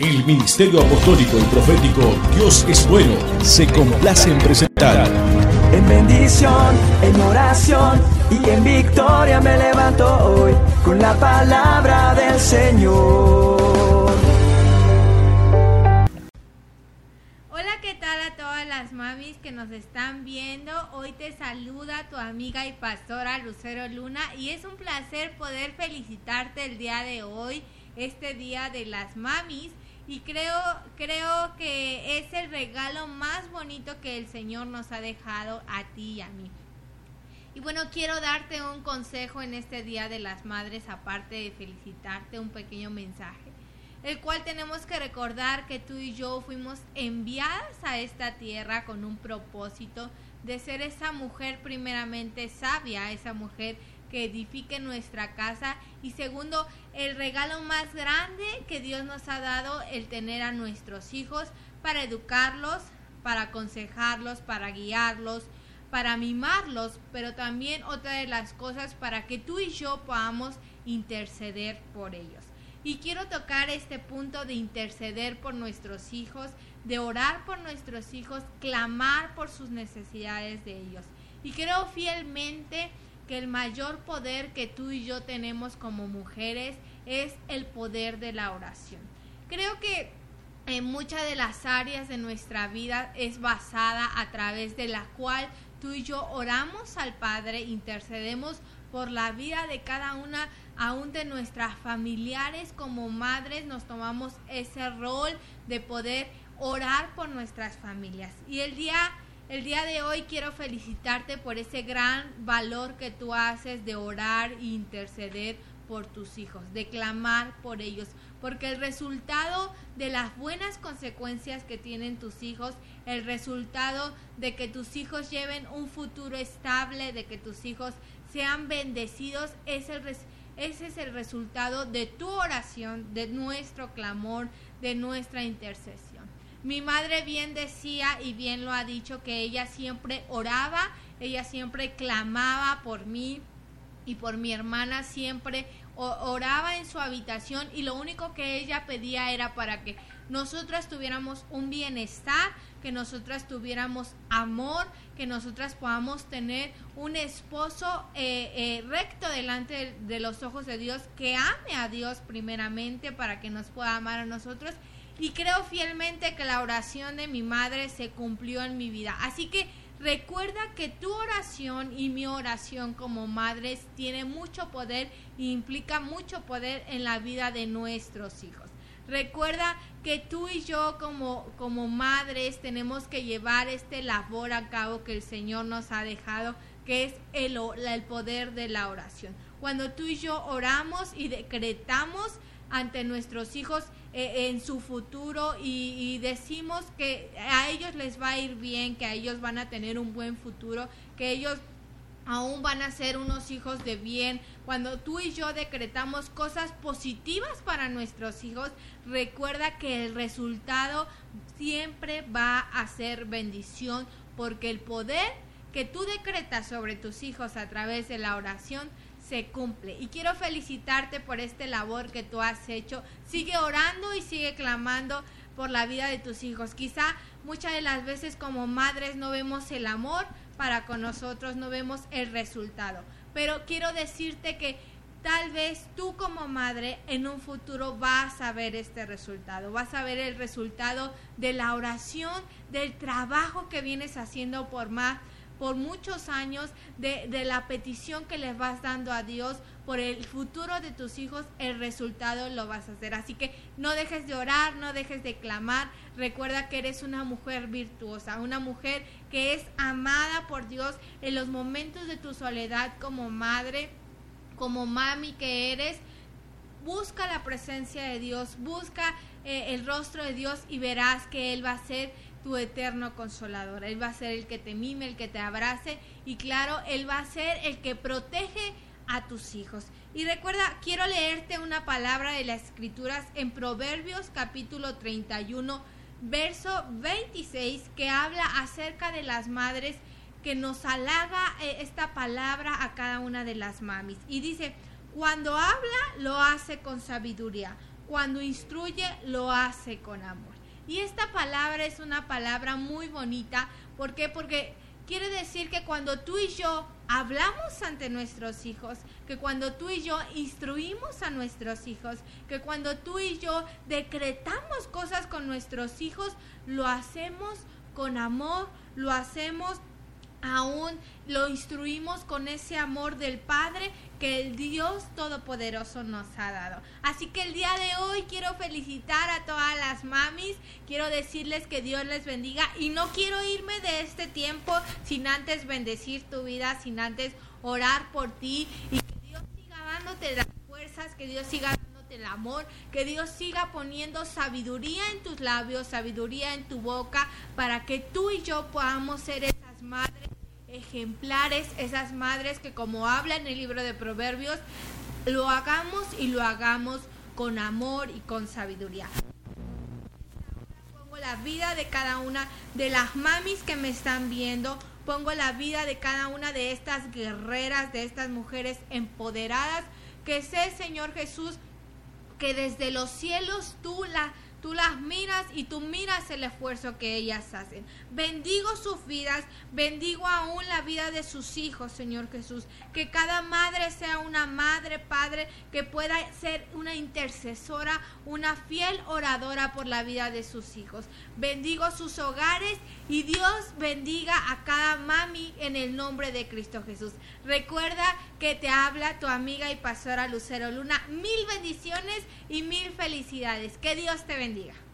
El Ministerio Apostólico y Profético Dios es Bueno se complace en presentar. En bendición, en oración y en victoria me levanto hoy con la palabra del Señor. Hola, ¿qué tal a todas las mamis que nos están viendo? Hoy te saluda tu amiga y pastora Lucero Luna y es un placer poder felicitarte el día de hoy, este día de las mamis y creo, creo que es el regalo más bonito que el Señor nos ha dejado a ti y a mí. Y bueno, quiero darte un consejo en este Día de las Madres, aparte de felicitarte, un pequeño mensaje, el cual tenemos que recordar que tú y yo fuimos enviadas a esta tierra con un propósito de ser esa mujer primeramente sabia, esa mujer que edifique nuestra casa y segundo, el regalo más grande que Dios nos ha dado, el tener a nuestros hijos para educarlos, para aconsejarlos, para guiarlos, para mimarlos, pero también otra de las cosas para que tú y yo podamos interceder por ellos. Y quiero tocar este punto de interceder por nuestros hijos, de orar por nuestros hijos, clamar por sus necesidades de ellos. Y creo fielmente que el mayor poder que tú y yo tenemos como mujeres es el poder de la oración. Creo que en muchas de las áreas de nuestra vida es basada a través de la cual tú y yo oramos al Padre, intercedemos por la vida de cada una, aún de nuestras familiares como madres, nos tomamos ese rol de poder orar por nuestras familias. Y el día el día de hoy quiero felicitarte por ese gran valor que tú haces de orar e interceder por tus hijos, de clamar por ellos, porque el resultado de las buenas consecuencias que tienen tus hijos, el resultado de que tus hijos lleven un futuro estable, de que tus hijos sean bendecidos, ese es el resultado de tu oración, de nuestro clamor, de nuestra intercesión. Mi madre bien decía y bien lo ha dicho que ella siempre oraba, ella siempre clamaba por mí y por mi hermana siempre oraba en su habitación y lo único que ella pedía era para que nosotras tuviéramos un bienestar, que nosotras tuviéramos amor, que nosotras podamos tener un esposo eh, eh, recto delante de los ojos de Dios, que ame a Dios primeramente para que nos pueda amar a nosotros y creo fielmente que la oración de mi madre se cumplió en mi vida. Así que recuerda que tu oración y mi oración como madres tiene mucho poder e implica mucho poder en la vida de nuestros hijos. Recuerda que tú y yo como, como madres tenemos que llevar este labor a cabo que el Señor nos ha dejado, que es el, el poder de la oración. Cuando tú y yo oramos y decretamos ante nuestros hijos, eh, en su futuro y, decimos que a ellos les va a ir bien, que a ellos van a tener un buen futuro, que ellos aún van a ser unos hijos de bien. Cuando tú y yo decretamos cosas positivas para nuestros hijos, recuerda que el resultado siempre va a ser bendición, porque el poder que tú decretas sobre tus hijos a través de la oración se cumple. Y quiero felicitarte por este labor que tú has hecho. Sigue orando y sigue clamando por la vida de tus hijos. Quizá muchas de las veces como madres no vemos el amor para con nosotros, no vemos el resultado. Pero quiero decirte que tal vez tú como madre en un futuro vas a ver este resultado, vas a ver el resultado de la oración, del trabajo que vienes haciendo por más por muchos años de, de, la petición que les vas dando a Dios por el futuro de tus hijos, el resultado lo vas a hacer. Así que no dejes de orar, no dejes de clamar. Recuerda que eres una mujer virtuosa, una mujer que es amada por Dios en los momentos de tu soledad como madre, como mami que eres. Busca la presencia de Dios, busca eh, el rostro de Dios y verás que Él va a ser tu eterno consolador. Él va a ser el que te mime, el que te abrace y claro, Él va a ser el que protege a tus hijos. Y recuerda, quiero leerte una palabra de las escrituras en Proverbios capítulo 31, verso 26, que habla acerca de las madres, que nos halaga eh, esta palabra a cada una de las mamis. Y dice, cuando habla, lo hace con sabiduría. cuando instruye, lo hace con amor. Y esta palabra es una palabra muy bonita. ¿Por qué? Porque quiere decir que cuando tú y yo hablamos ante nuestros hijos, que cuando tú y yo instruimos a nuestros hijos, que cuando tú y yo decretamos cosas con nuestros hijos, lo hacemos con amor, lo hacemos aún lo instruimos con ese amor del Padre que el Dios Todopoderoso nos ha dado. Así que el día de hoy quiero felicitar a todas las mamis, quiero decirles que Dios les bendiga y no quiero irme de este tiempo sin antes bendecir tu vida, sin antes orar por ti y que Dios siga dándote las fuerzas, que Dios siga dándote el amor, que Dios siga poniendo sabiduría en tus labios, sabiduría en tu boca, para que tú y yo podamos ser madres ejemplares, esas madres que como habla en el libro de Proverbios, lo hagamos y lo hagamos con amor y con sabiduría. Pongo la vida de cada una de las mamis que me están viendo, pongo la vida de cada una de estas guerreras, de estas mujeres empoderadas, que sé, Señor Jesús, que desde los cielos tú la Tú las miras y tú miras el esfuerzo que ellas hacen. Bendigo sus vidas, bendigo aún la vida de sus hijos, Señor Jesús. Que cada madre sea una madre, padre, que pueda ser una intercesora, una fiel oradora por la vida de sus hijos. Bendigo sus hogares y Dios bendiga a cada mami en el nombre de Cristo Jesús. Recuerda que te habla tu amiga y pastora Lucero Luna. Mil bendiciones y mil felicidades. Que Dios te bendiga bendiga.